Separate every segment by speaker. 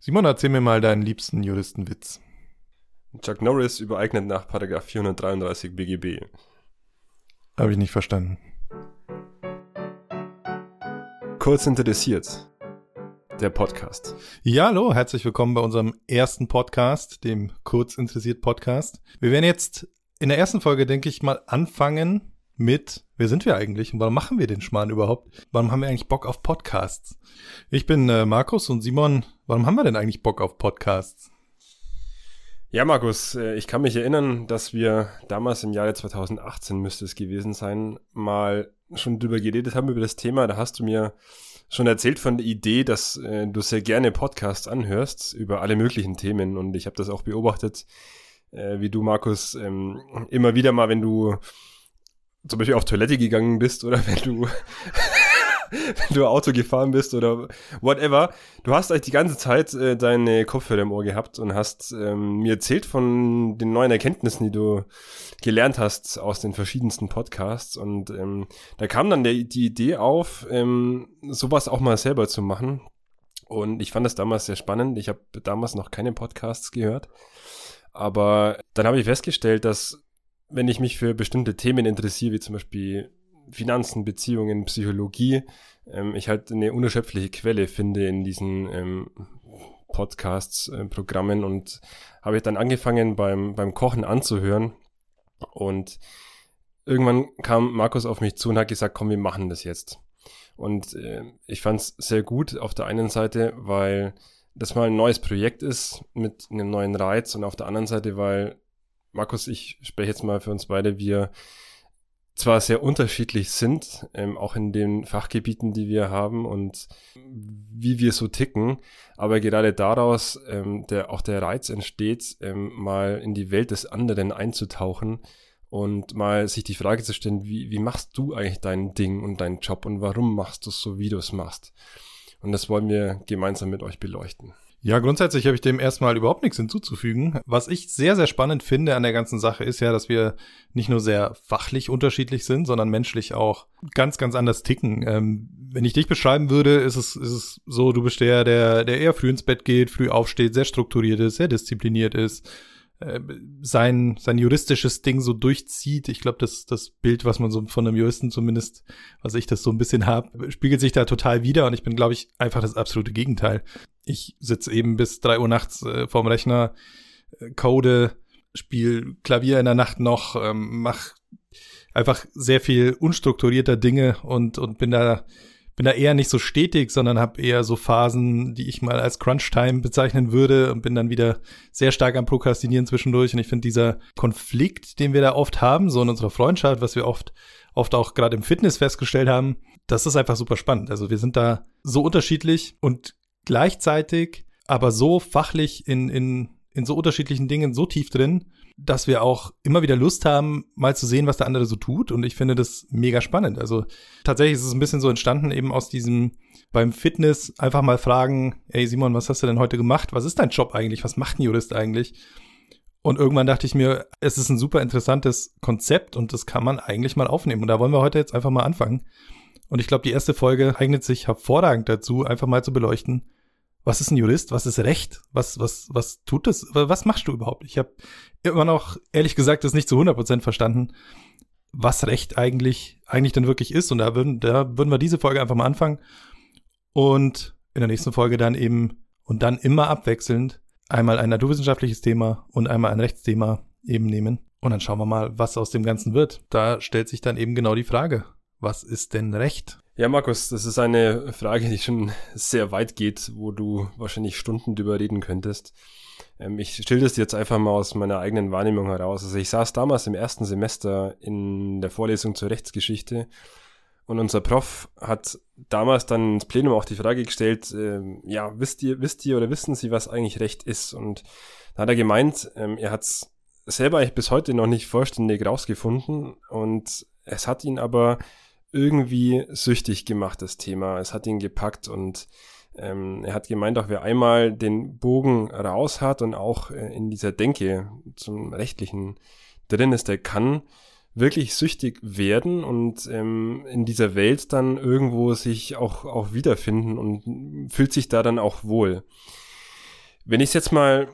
Speaker 1: Simon, erzähl mir mal deinen liebsten Juristenwitz.
Speaker 2: Chuck Norris übereignet nach Paragraph 433 BGB.
Speaker 1: Habe ich nicht verstanden.
Speaker 2: Kurz interessiert. Der Podcast.
Speaker 1: Ja, hallo, herzlich willkommen bei unserem ersten Podcast, dem Kurz interessiert Podcast. Wir werden jetzt in der ersten Folge, denke ich, mal anfangen mit, wer sind wir eigentlich und warum machen wir den Schmarrn überhaupt? Warum haben wir eigentlich Bock auf Podcasts? Ich bin äh, Markus und Simon, warum haben wir denn eigentlich Bock auf Podcasts?
Speaker 2: Ja, Markus, äh, ich kann mich erinnern, dass wir damals im Jahre 2018 müsste es gewesen sein, mal schon drüber geredet haben über das Thema. Da hast du mir schon erzählt von der Idee, dass äh, du sehr gerne Podcasts anhörst über alle möglichen Themen und ich habe das auch beobachtet, äh, wie du, Markus, ähm, immer wieder mal, wenn du zum Beispiel auf Toilette gegangen bist oder wenn du, wenn du Auto gefahren bist oder whatever, du hast eigentlich die ganze Zeit äh, deine Kopfhörer im Ohr gehabt und hast ähm, mir erzählt von den neuen Erkenntnissen, die du gelernt hast aus den verschiedensten Podcasts und ähm, da kam dann der, die Idee auf, ähm, sowas auch mal selber zu machen und ich fand das damals sehr spannend. Ich habe damals noch keine Podcasts gehört. Aber dann habe ich festgestellt, dass wenn ich mich für bestimmte Themen interessiere, wie zum Beispiel Finanzen, Beziehungen, Psychologie, ähm, ich halt eine unerschöpfliche Quelle finde in diesen ähm, Podcasts, äh, Programmen und habe ich dann angefangen beim, beim Kochen anzuhören und irgendwann kam Markus auf mich zu und hat gesagt, komm, wir machen das jetzt. Und äh, ich fand es sehr gut auf der einen Seite, weil das mal ein neues Projekt ist mit einem neuen Reiz und auf der anderen Seite, weil Markus, ich spreche jetzt mal für uns beide, wir zwar sehr unterschiedlich sind, ähm, auch in den Fachgebieten, die wir haben und wie wir so ticken, aber gerade daraus ähm, der auch der Reiz entsteht, ähm, mal in die Welt des anderen einzutauchen und mal sich die Frage zu stellen, wie, wie machst du eigentlich dein Ding und deinen Job und warum machst du es so, wie du es machst? Und das wollen wir gemeinsam mit euch beleuchten.
Speaker 1: Ja, grundsätzlich habe ich dem erstmal überhaupt nichts hinzuzufügen. Was ich sehr, sehr spannend finde an der ganzen Sache ist ja, dass wir nicht nur sehr fachlich unterschiedlich sind, sondern menschlich auch ganz, ganz anders ticken. Ähm, wenn ich dich beschreiben würde, ist es, ist es so, du bist der, der, der eher früh ins Bett geht, früh aufsteht, sehr strukturiert ist, sehr diszipliniert ist, äh, sein, sein juristisches Ding so durchzieht. Ich glaube, das, das Bild, was man so von einem Juristen zumindest, was ich das so ein bisschen habe, spiegelt sich da total wieder und ich bin, glaube ich, einfach das absolute Gegenteil. Ich sitze eben bis drei Uhr nachts äh, vorm Rechner, äh, code, spiel Klavier in der Nacht noch, ähm, mach einfach sehr viel unstrukturierter Dinge und, und bin da bin da eher nicht so stetig, sondern habe eher so Phasen, die ich mal als Crunch-Time bezeichnen würde und bin dann wieder sehr stark am Prokrastinieren zwischendurch. Und ich finde dieser Konflikt, den wir da oft haben, so in unserer Freundschaft, was wir oft, oft auch gerade im Fitness festgestellt haben, das ist einfach super spannend. Also wir sind da so unterschiedlich und gleichzeitig aber so fachlich in, in, in so unterschiedlichen Dingen so tief drin, dass wir auch immer wieder Lust haben, mal zu sehen, was der andere so tut. Und ich finde das mega spannend. Also tatsächlich ist es ein bisschen so entstanden, eben aus diesem beim Fitness einfach mal fragen, ey Simon, was hast du denn heute gemacht? Was ist dein Job eigentlich? Was macht ein Jurist eigentlich? Und irgendwann dachte ich mir, es ist ein super interessantes Konzept und das kann man eigentlich mal aufnehmen. Und da wollen wir heute jetzt einfach mal anfangen. Und ich glaube, die erste Folge eignet sich hervorragend dazu, einfach mal zu beleuchten, was ist ein Jurist? Was ist Recht? Was, was, was tut das? Was machst du überhaupt? Ich habe immer noch, ehrlich gesagt, das nicht zu 100% verstanden, was Recht eigentlich, eigentlich denn wirklich ist. Und da würden, da würden wir diese Folge einfach mal anfangen. Und in der nächsten Folge dann eben, und dann immer abwechselnd, einmal ein naturwissenschaftliches Thema und einmal ein Rechtsthema eben nehmen. Und dann schauen wir mal, was aus dem Ganzen wird. Da stellt sich dann eben genau die Frage, was ist denn Recht?
Speaker 2: Ja, Markus, das ist eine Frage, die schon sehr weit geht, wo du wahrscheinlich Stunden drüber reden könntest. Ähm, ich stelle das jetzt einfach mal aus meiner eigenen Wahrnehmung heraus. Also ich saß damals im ersten Semester in der Vorlesung zur Rechtsgeschichte und unser Prof hat damals dann ins Plenum auch die Frage gestellt, äh, ja, wisst ihr, wisst ihr oder wissen Sie, was eigentlich Recht ist? Und da hat er gemeint, ähm, er hat es selber eigentlich bis heute noch nicht vollständig rausgefunden und es hat ihn aber irgendwie süchtig gemacht, das Thema. Es hat ihn gepackt und ähm, er hat gemeint, auch wer einmal den Bogen raus hat und auch äh, in dieser Denke zum Rechtlichen drin ist, der kann wirklich süchtig werden und ähm, in dieser Welt dann irgendwo sich auch, auch wiederfinden und fühlt sich da dann auch wohl. Wenn ich es jetzt mal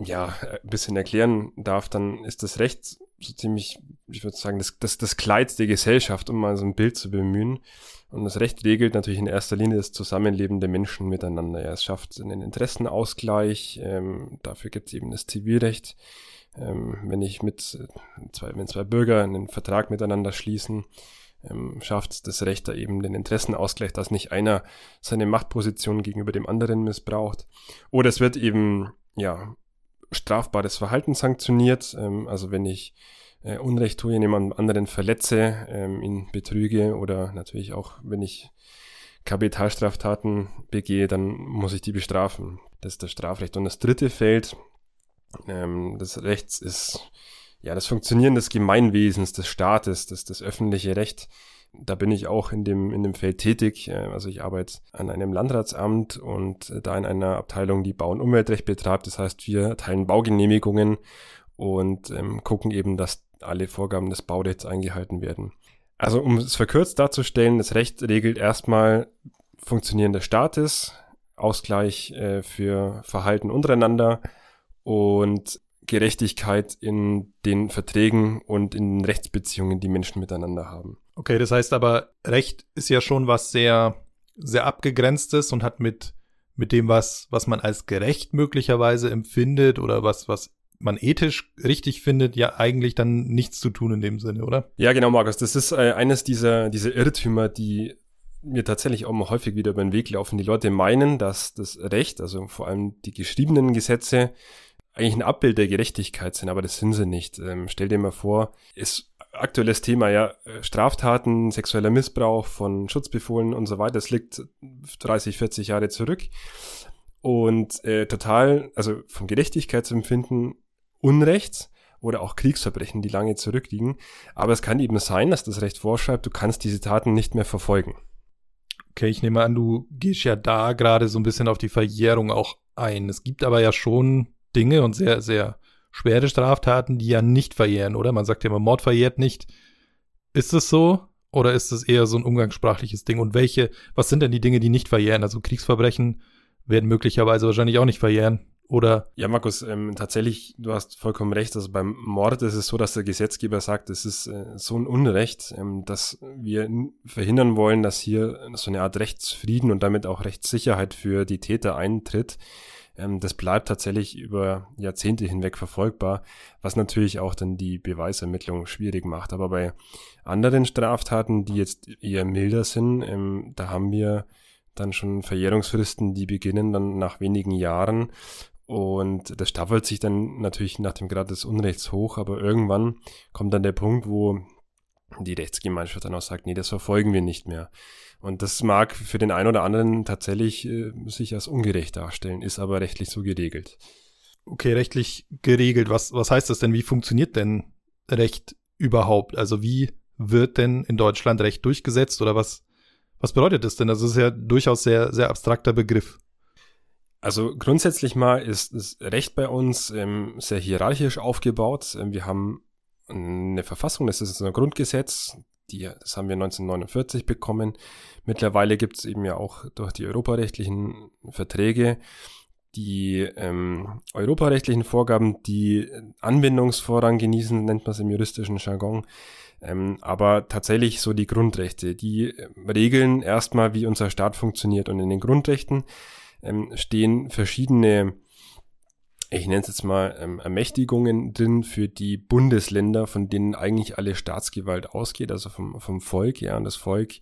Speaker 2: ja, ein bisschen erklären darf, dann ist das Recht so ziemlich, ich würde sagen, das, das, das Kleid der Gesellschaft, um mal so ein Bild zu bemühen. Und das Recht regelt natürlich in erster Linie das Zusammenleben der Menschen miteinander. Ja, es schafft einen Interessenausgleich, ähm, dafür gibt es eben das Zivilrecht. Ähm, wenn ich mit zwei, wenn zwei Bürger einen Vertrag miteinander schließen, ähm, schafft das Recht da eben den Interessenausgleich, dass nicht einer seine Machtposition gegenüber dem anderen missbraucht. Oder es wird eben, ja, strafbares Verhalten sanktioniert. Ähm, also wenn ich äh, Unrecht tue, jemand anderen verletze, ähm, ihn betrüge oder natürlich auch, wenn ich Kapitalstraftaten begehe, dann muss ich die bestrafen. Das ist das Strafrecht. Und das dritte Feld ähm, des Rechts ist ja das Funktionieren des Gemeinwesens, des Staates, das, das öffentliche Recht. Da bin ich auch in dem, in dem Feld tätig. Äh, also ich arbeite an einem Landratsamt und äh, da in einer Abteilung, die Bau- und Umweltrecht betreibt. Das heißt, wir teilen Baugenehmigungen und ähm, gucken eben, dass alle Vorgaben des Baurechts eingehalten werden. Also um es verkürzt darzustellen, das Recht regelt erstmal Funktionieren des Staates, Ausgleich äh, für Verhalten untereinander und Gerechtigkeit in den Verträgen und in den Rechtsbeziehungen, die Menschen miteinander haben.
Speaker 1: Okay, das heißt aber, Recht ist ja schon was sehr, sehr abgegrenztes und hat mit, mit dem, was, was man als gerecht möglicherweise empfindet oder was, was man ethisch richtig findet, ja eigentlich dann nichts zu tun in dem Sinne, oder?
Speaker 2: Ja, genau, Markus. Das ist äh, eines dieser, dieser Irrtümer, die mir tatsächlich auch mal häufig wieder über den Weg laufen. Die Leute meinen, dass das Recht, also vor allem die geschriebenen Gesetze, eigentlich ein Abbild der Gerechtigkeit sind, aber das sind sie nicht. Ähm, stell dir mal vor, ist aktuelles Thema, ja, äh, Straftaten, sexueller Missbrauch von Schutzbefohlen und so weiter, das liegt 30, 40 Jahre zurück. Und äh, total, also vom Gerechtigkeitsempfinden Unrecht oder auch Kriegsverbrechen, die lange zurückliegen. Aber es kann eben sein, dass das Recht vorschreibt, du kannst diese Taten nicht mehr verfolgen.
Speaker 1: Okay, ich nehme an, du gehst ja da gerade so ein bisschen auf die Verjährung auch ein. Es gibt aber ja schon Dinge und sehr, sehr schwere Straftaten, die ja nicht verjähren, oder? Man sagt ja immer, Mord verjährt nicht. Ist es so? Oder ist es eher so ein umgangssprachliches Ding? Und welche, was sind denn die Dinge, die nicht verjähren? Also Kriegsverbrechen werden möglicherweise wahrscheinlich auch nicht verjähren. Oder?
Speaker 2: Ja, Markus, ähm, tatsächlich, du hast vollkommen recht. Also beim Mord ist es so, dass der Gesetzgeber sagt, es ist äh, so ein Unrecht, ähm, dass wir verhindern wollen, dass hier so eine Art Rechtsfrieden und damit auch Rechtssicherheit für die Täter eintritt. Ähm, das bleibt tatsächlich über Jahrzehnte hinweg verfolgbar, was natürlich auch dann die Beweisermittlung schwierig macht. Aber bei anderen Straftaten, die jetzt eher milder sind, ähm, da haben wir dann schon Verjährungsfristen, die beginnen dann nach wenigen Jahren und das staffelt sich dann natürlich nach dem Grad des Unrechts hoch, aber irgendwann kommt dann der Punkt, wo die Rechtsgemeinschaft dann auch sagt, nee, das verfolgen wir nicht mehr. Und das mag für den einen oder anderen tatsächlich äh, sich als ungerecht darstellen, ist aber rechtlich so geregelt.
Speaker 1: Okay, rechtlich geregelt. Was, was heißt das denn? Wie funktioniert denn Recht überhaupt? Also wie wird denn in Deutschland Recht durchgesetzt oder was, was bedeutet das denn? Das ist ja durchaus sehr, sehr abstrakter Begriff.
Speaker 2: Also grundsätzlich mal ist das Recht bei uns ähm, sehr hierarchisch aufgebaut. Ähm, wir haben eine Verfassung, das ist ein Grundgesetz, die, das haben wir 1949 bekommen. Mittlerweile gibt es eben ja auch durch die europarechtlichen Verträge die ähm, europarechtlichen Vorgaben, die Anwendungsvorrang genießen, nennt man es im juristischen Jargon. Ähm, aber tatsächlich so die Grundrechte, die regeln erstmal, wie unser Staat funktioniert. Und in den Grundrechten ähm, stehen verschiedene, ich nenne es jetzt mal, ähm, Ermächtigungen drin für die Bundesländer, von denen eigentlich alle Staatsgewalt ausgeht, also vom, vom Volk, ja, und das Volk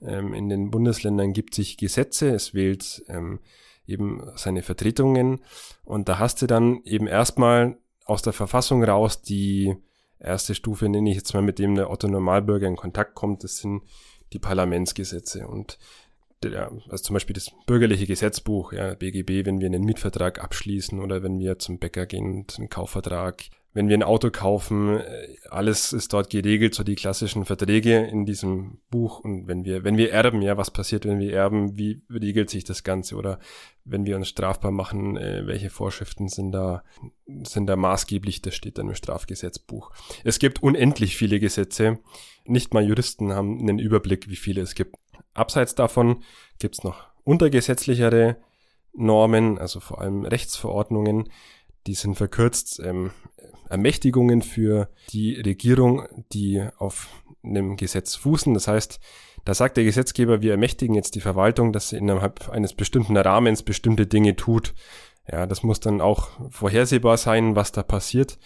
Speaker 2: ähm, in den Bundesländern gibt sich Gesetze, es wählt ähm, eben seine Vertretungen. Und da hast du dann eben erstmal aus der Verfassung raus die erste Stufe, nenne ich jetzt mal, mit dem der Otto Normalbürger in Kontakt kommt, das sind die Parlamentsgesetze. Und der, also zum Beispiel das bürgerliche Gesetzbuch, ja, BGB, wenn wir einen Mietvertrag abschließen oder wenn wir zum Bäcker gehen einen Kaufvertrag, wenn wir ein Auto kaufen, äh, alles ist dort geregelt, so die klassischen Verträge in diesem Buch. Und wenn wir, wenn wir erben, ja, was passiert, wenn wir erben, wie regelt sich das Ganze? Oder wenn wir uns strafbar machen, äh, welche Vorschriften sind da, sind da maßgeblich? Das steht dann im Strafgesetzbuch. Es gibt unendlich viele Gesetze. Nicht mal Juristen haben einen Überblick, wie viele es gibt. Abseits davon gibt's noch untergesetzlichere Normen, also vor allem Rechtsverordnungen, die sind verkürzt ähm, Ermächtigungen für die Regierung, die auf einem Gesetz fußen. Das heißt, da sagt der Gesetzgeber, wir ermächtigen jetzt die Verwaltung, dass sie innerhalb eines bestimmten Rahmens bestimmte Dinge tut. Ja, das muss dann auch vorhersehbar sein, was da passiert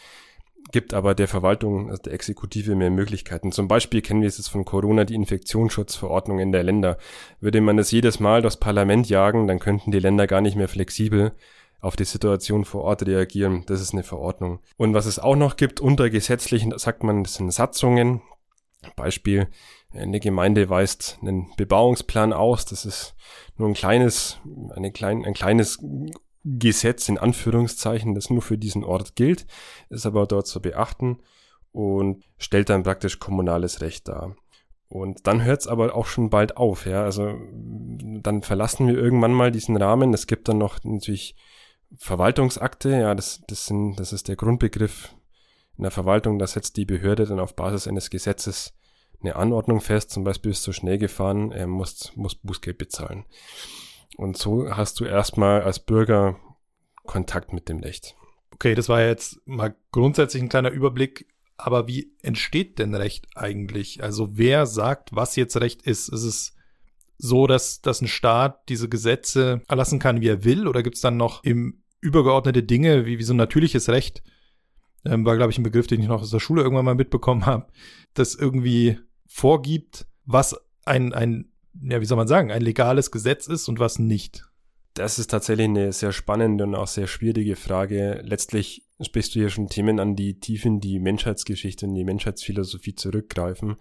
Speaker 2: gibt aber der Verwaltung, also der Exekutive, mehr Möglichkeiten. Zum Beispiel kennen wir es jetzt von Corona, die Infektionsschutzverordnungen der Länder. Würde man das jedes Mal durchs Parlament jagen, dann könnten die Länder gar nicht mehr flexibel auf die Situation vor Ort reagieren. Das ist eine Verordnung. Und was es auch noch gibt, unter gesetzlichen, sagt man, das sind Satzungen. Beispiel, eine Gemeinde weist einen Bebauungsplan aus. Das ist nur ein kleines, eine klein, ein kleines Gesetz in Anführungszeichen, das nur für diesen Ort gilt, ist aber dort zu beachten und stellt dann praktisch kommunales Recht dar. Und dann hört es aber auch schon bald auf, ja. Also dann verlassen wir irgendwann mal diesen Rahmen. Es gibt dann noch natürlich Verwaltungsakte, ja, das, das, sind, das ist der Grundbegriff in der Verwaltung, da setzt die Behörde dann auf Basis eines Gesetzes eine Anordnung fest, zum Beispiel ist zu schnell gefahren, er muss, muss Bußgeld bezahlen. Und so hast du erstmal als Bürger Kontakt mit dem Recht.
Speaker 1: Okay, das war jetzt mal grundsätzlich ein kleiner Überblick. Aber wie entsteht denn Recht eigentlich? Also wer sagt, was jetzt Recht ist? Ist es so, dass, dass ein Staat diese Gesetze erlassen kann, wie er will? Oder gibt es dann noch im übergeordnete Dinge, wie, wie so ein natürliches Recht? Ähm, war, glaube ich, ein Begriff, den ich noch aus der Schule irgendwann mal mitbekommen habe, das irgendwie vorgibt, was ein, ein ja, wie soll man sagen, ein legales Gesetz ist und was nicht?
Speaker 2: Das ist tatsächlich eine sehr spannende und auch sehr schwierige Frage. Letztlich sprichst du hier schon Themen an, die tief in die Menschheitsgeschichte und die Menschheitsphilosophie zurückgreifen.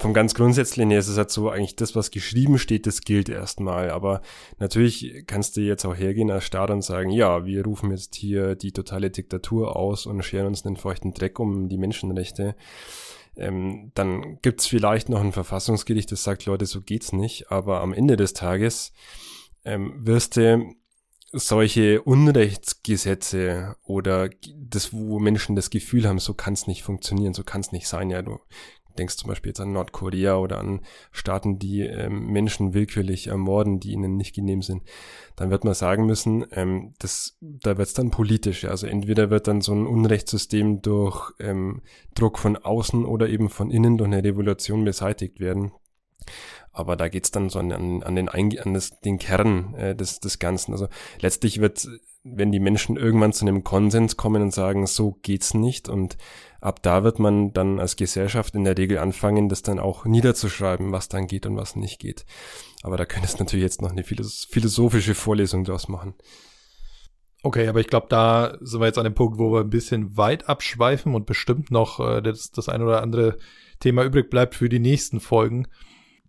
Speaker 2: Vom ganz Grundsätzlichen her ist es halt so, eigentlich das, was geschrieben steht, das gilt erstmal. Aber natürlich kannst du jetzt auch hergehen als Staat und sagen, ja, wir rufen jetzt hier die totale Diktatur aus und scheren uns einen feuchten Dreck um die Menschenrechte ähm, dann gibt's vielleicht noch ein Verfassungsgericht, das sagt, Leute, so geht's nicht. Aber am Ende des Tages ähm, wirst du solche Unrechtsgesetze oder das, wo Menschen das Gefühl haben, so kann's nicht funktionieren, so kann's nicht sein. Ja, du denkst zum Beispiel jetzt an Nordkorea oder an Staaten, die ähm, Menschen willkürlich ermorden, die ihnen nicht genehm sind, dann wird man sagen müssen, ähm, das, da wird es dann politisch. Also entweder wird dann so ein Unrechtssystem durch ähm, Druck von außen oder eben von innen durch eine Revolution beseitigt werden. Aber da geht's dann so an, an, an den, an das, den Kern äh, des, des Ganzen. Also letztlich wird, wenn die Menschen irgendwann zu einem Konsens kommen und sagen, so geht's nicht und ab da wird man dann als Gesellschaft in der Regel anfangen, das dann auch niederzuschreiben, was dann geht und was nicht geht. Aber da könntest du natürlich jetzt noch eine philosophische Vorlesung draus machen.
Speaker 1: Okay, aber ich glaube, da sind wir jetzt an dem Punkt, wo wir ein bisschen weit abschweifen und bestimmt noch äh, das, das ein oder andere Thema übrig bleibt für die nächsten Folgen.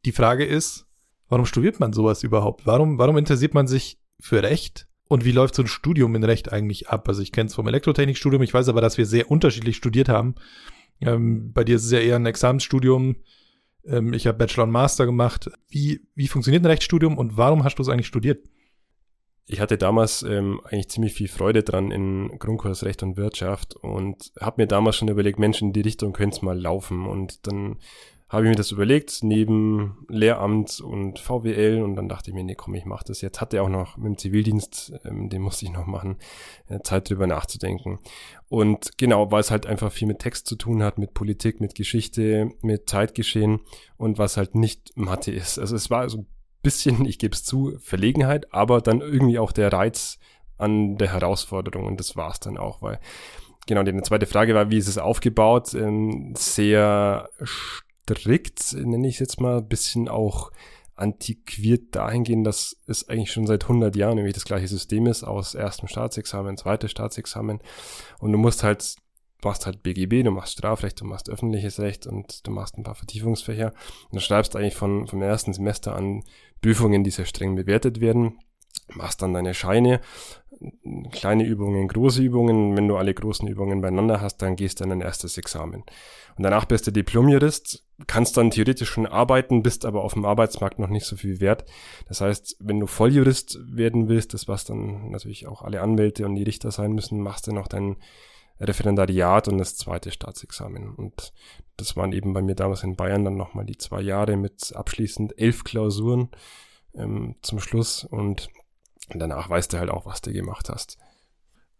Speaker 1: Die Frage ist, warum studiert man sowas überhaupt? Warum, warum interessiert man sich für Recht? Und wie läuft so ein Studium in Recht eigentlich ab? Also ich kenne es vom Elektrotechnikstudium, ich weiß aber, dass wir sehr unterschiedlich studiert haben. Ähm, bei dir ist es ja eher ein Examensstudium. Ähm, ich habe Bachelor und Master gemacht. Wie, wie funktioniert ein Rechtsstudium und warum hast du es eigentlich studiert?
Speaker 2: Ich hatte damals ähm, eigentlich ziemlich viel Freude dran in Grundkurs Recht und Wirtschaft und habe mir damals schon überlegt, Mensch, in die Richtung könnte es mal laufen. Und dann habe ich mir das überlegt, neben Lehramt und VWL und dann dachte ich mir, nee, komm, ich mache das jetzt. Hatte auch noch mit dem Zivildienst, ähm, den musste ich noch machen, äh, Zeit drüber nachzudenken. Und genau, weil es halt einfach viel mit Text zu tun hat, mit Politik, mit Geschichte, mit Zeitgeschehen und was halt nicht Mathe ist. Also es war so ein bisschen, ich gebe es zu, Verlegenheit, aber dann irgendwie auch der Reiz an der Herausforderung und das war es dann auch, weil genau, die zweite Frage war, wie ist es aufgebaut? Ähm, sehr strikt, nenne ich es jetzt mal, bisschen auch antiquiert dahingehend, dass es eigentlich schon seit 100 Jahren nämlich das gleiche System ist, aus erstem Staatsexamen, zweites Staatsexamen. Und du musst halt, du machst halt BGB, du machst Strafrecht, du machst öffentliches Recht und du machst ein paar Vertiefungsfächer. Und du schreibst eigentlich von, vom ersten Semester an Prüfungen, die sehr streng bewertet werden machst dann deine Scheine, kleine Übungen, große Übungen. Wenn du alle großen Übungen beieinander hast, dann gehst du in dein erstes Examen. Und danach bist du Diplomjurist, kannst dann theoretisch schon arbeiten, bist aber auf dem Arbeitsmarkt noch nicht so viel wert. Das heißt, wenn du Volljurist werden willst, das was dann natürlich auch alle Anwälte und die Richter sein müssen, machst du noch dein Referendariat und das zweite Staatsexamen. Und das waren eben bei mir damals in Bayern dann nochmal die zwei Jahre mit abschließend elf Klausuren ähm, zum Schluss und Und danach weißt du halt auch, was du gemacht hast.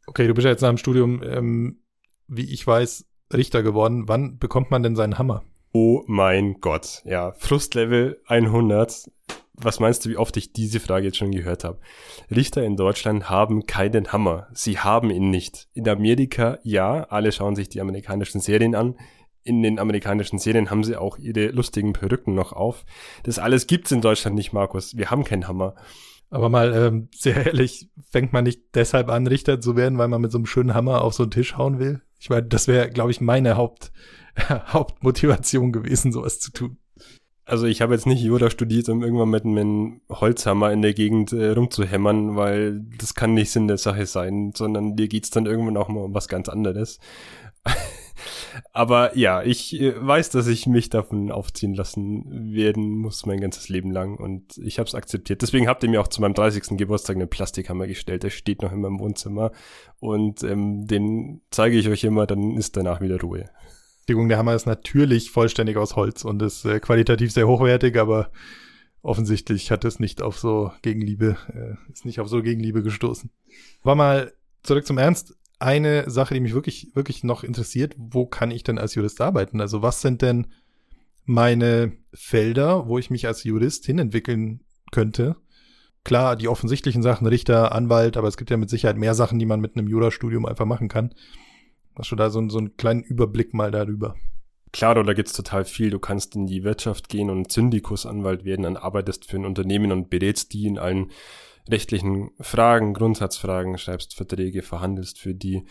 Speaker 1: Okay, du bist ja jetzt nach dem Studium, ähm, wie ich weiß, Richter geworden. Wann bekommt man denn seinen Hammer?
Speaker 2: Oh mein Gott, ja, Frustlevel 100. Was meinst du, wie oft ich diese Frage jetzt schon gehört habe? Richter in Deutschland haben keinen Hammer. Sie haben ihn nicht. In Amerika, ja, alle schauen sich die amerikanischen Serien an. In den amerikanischen Serien haben sie auch ihre lustigen Perücken noch auf. Das alles gibt's in Deutschland nicht, Markus. Wir haben keinen Hammer.
Speaker 1: Aber mal ähm, sehr ehrlich, fängt man nicht deshalb an, Richter zu werden, weil man mit so einem schönen Hammer auf so einen Tisch hauen will? Ich meine, das wäre, glaube ich, meine Haupt, Hauptmotivation gewesen, sowas zu tun.
Speaker 2: Also ich habe jetzt nicht Jura studiert, um irgendwann mit einem Holzhammer in der Gegend äh, rumzuhämmern, weil das kann nicht Sinn der Sache sein, sondern dir geht's dann irgendwann auch mal um was ganz anderes. Aber ja, ich äh, weiß, dass ich mich davon aufziehen lassen werden muss mein ganzes Leben lang und ich habe es akzeptiert. Deswegen habt ihr mir auch zu meinem 30. Geburtstag einen Plastikhammer gestellt. Der steht noch in meinem Wohnzimmer und ähm, den zeige ich euch immer, dann ist danach wieder Ruhe.
Speaker 1: Der Hammer ist natürlich vollständig aus Holz und ist äh, qualitativ sehr hochwertig, aber offensichtlich hat es nicht auf so Gegenliebe, äh, ist nicht auf so Gegenliebe gestoßen. War mal zurück zum Ernst eine Sache, die mich wirklich, wirklich noch interessiert. Wo kann ich denn als Jurist arbeiten? Also was sind denn meine Felder, wo ich mich als Jurist hinentwickeln könnte? Klar, die offensichtlichen Sachen, Richter, Anwalt, aber es gibt ja mit Sicherheit mehr Sachen, die man mit einem Jurastudium einfach machen kann. Hast du da so, so einen kleinen Überblick mal darüber?
Speaker 2: Klar, da gibt's total viel. Du kannst in die Wirtschaft gehen und Syndikusanwalt werden, dann arbeitest für ein Unternehmen und berätst die in allen rechtlichen Fragen, Grundsatzfragen, schreibst Verträge, verhandelst für die.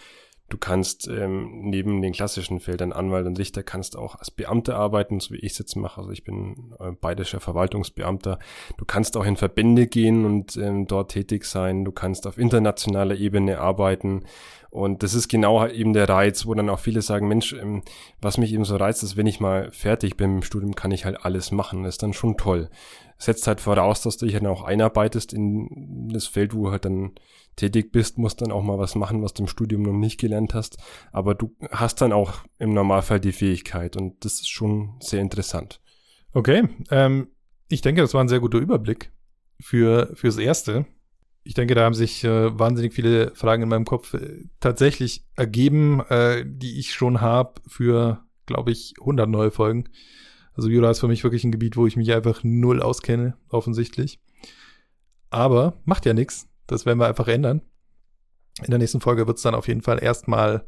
Speaker 2: Du kannst ähm, neben den klassischen Feldern Anwalt und Richter kannst auch als Beamter arbeiten, so wie ich es jetzt mache. Also ich bin äh, bayerischer Verwaltungsbeamter. Du kannst auch in Verbände gehen und ähm, dort tätig sein. Du kannst auf internationaler Ebene arbeiten. Und das ist genau eben der Reiz, wo dann auch viele sagen, Mensch, ähm, was mich eben so reizt, ist, wenn ich mal fertig bin im Studium, kann ich halt alles machen. Das ist dann schon toll setzt halt voraus, dass du dich dann auch einarbeitest in das Feld, wo du halt dann tätig bist, musst dann auch mal was machen, was du im Studium noch nicht gelernt hast. Aber du hast dann auch im Normalfall die Fähigkeit und das ist schon sehr interessant.
Speaker 1: Okay, ähm, ich denke, das war ein sehr guter Überblick für fürs Erste. Ich denke, da haben sich äh, wahnsinnig viele Fragen in meinem Kopf äh, tatsächlich ergeben, äh, die ich schon habe für, glaube ich, 100 neue Folgen. Also Jura ist für mich wirklich ein Gebiet, wo ich mich einfach null auskenne, offensichtlich. Aber macht ja nichts. Das werden wir einfach ändern. In der nächsten Folge wird es dann auf jeden Fall erstmal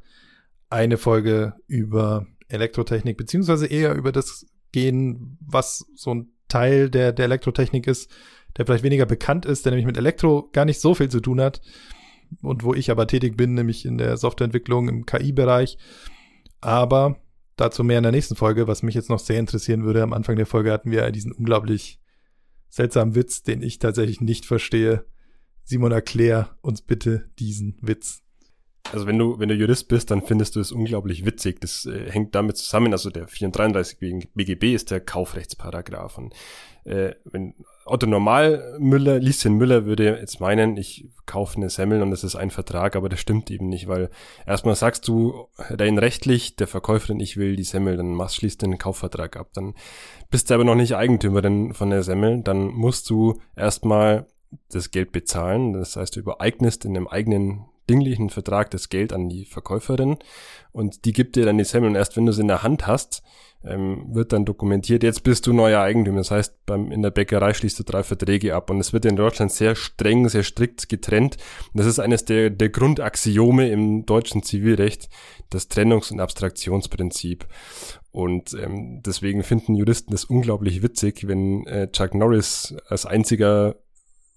Speaker 1: eine Folge über Elektrotechnik, beziehungsweise eher über das gehen, was so ein Teil der, der Elektrotechnik ist, der vielleicht weniger bekannt ist, der nämlich mit Elektro gar nicht so viel zu tun hat und wo ich aber tätig bin, nämlich in der Softwareentwicklung im KI-Bereich. Aber Dazu mehr in der nächsten Folge. Was mich jetzt noch sehr interessieren würde, am Anfang der Folge hatten wir diesen unglaublich seltsamen Witz, den ich tatsächlich nicht verstehe. Simon, erklär uns bitte diesen Witz.
Speaker 2: Also wenn du, wenn du Jurist bist, dann findest du es unglaublich witzig. Das äh, hängt damit zusammen, also der 433 BGB ist der Kaufrechtsparagraph. Und äh, wenn Otto Normalmüller, Lieschen Müller würde jetzt meinen, ich kaufe eine Semmel und das ist ein Vertrag, aber das stimmt eben nicht, weil erstmal sagst du rein rechtlich, der Verkäuferin, ich will die Semmel, dann machst, schließt den Kaufvertrag ab. Dann bist du aber noch nicht Eigentümerin von der Semmel, dann musst du erstmal das Geld bezahlen. Das heißt, du übereignest in einem eigenen dinglichen Vertrag das Geld an die Verkäuferin und die gibt dir dann die Semmel und erst wenn du sie in der Hand hast, ähm, wird dann dokumentiert, jetzt bist du neuer Eigentümer. Das heißt, beim, in der Bäckerei schließt du drei Verträge ab und es wird in Deutschland sehr streng, sehr strikt getrennt. Und das ist eines der, der Grundaxiome im deutschen Zivilrecht, das Trennungs- und Abstraktionsprinzip. Und ähm, deswegen finden Juristen das unglaublich witzig, wenn äh, Chuck Norris als einziger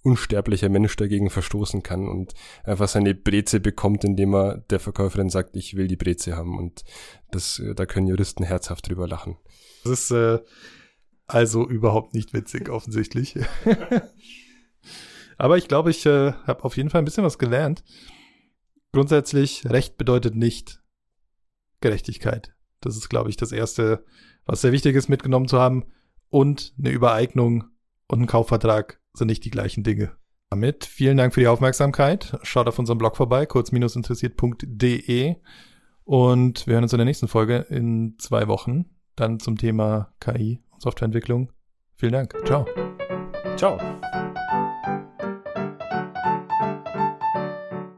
Speaker 2: unsterblicher Mensch dagegen verstoßen kann und einfach seine Breze bekommt, indem er der Verkäuferin sagt, ich will die Breze haben. Und das, äh, da können Juristen herzhaft drüber lachen.
Speaker 1: Das ist äh, also überhaupt nicht witzig, offensichtlich. Aber ich glaube, ich äh, habe auf jeden Fall ein bisschen was gelernt. Grundsätzlich, Recht bedeutet nicht Gerechtigkeit. Das ist, glaube ich, das Erste, was sehr wichtig ist, mitgenommen zu haben. Und eine Übereignung und ein Kaufvertrag sind nicht die gleichen Dinge. Damit vielen Dank für die Aufmerksamkeit. Schaut auf unserem Blog vorbei, kurz-interessiert.de. Und wir hören uns in der nächsten Folge in zwei Wochen. Dann zum Thema KI und Softwareentwicklung. Vielen Dank. Ciao.
Speaker 2: Ciao.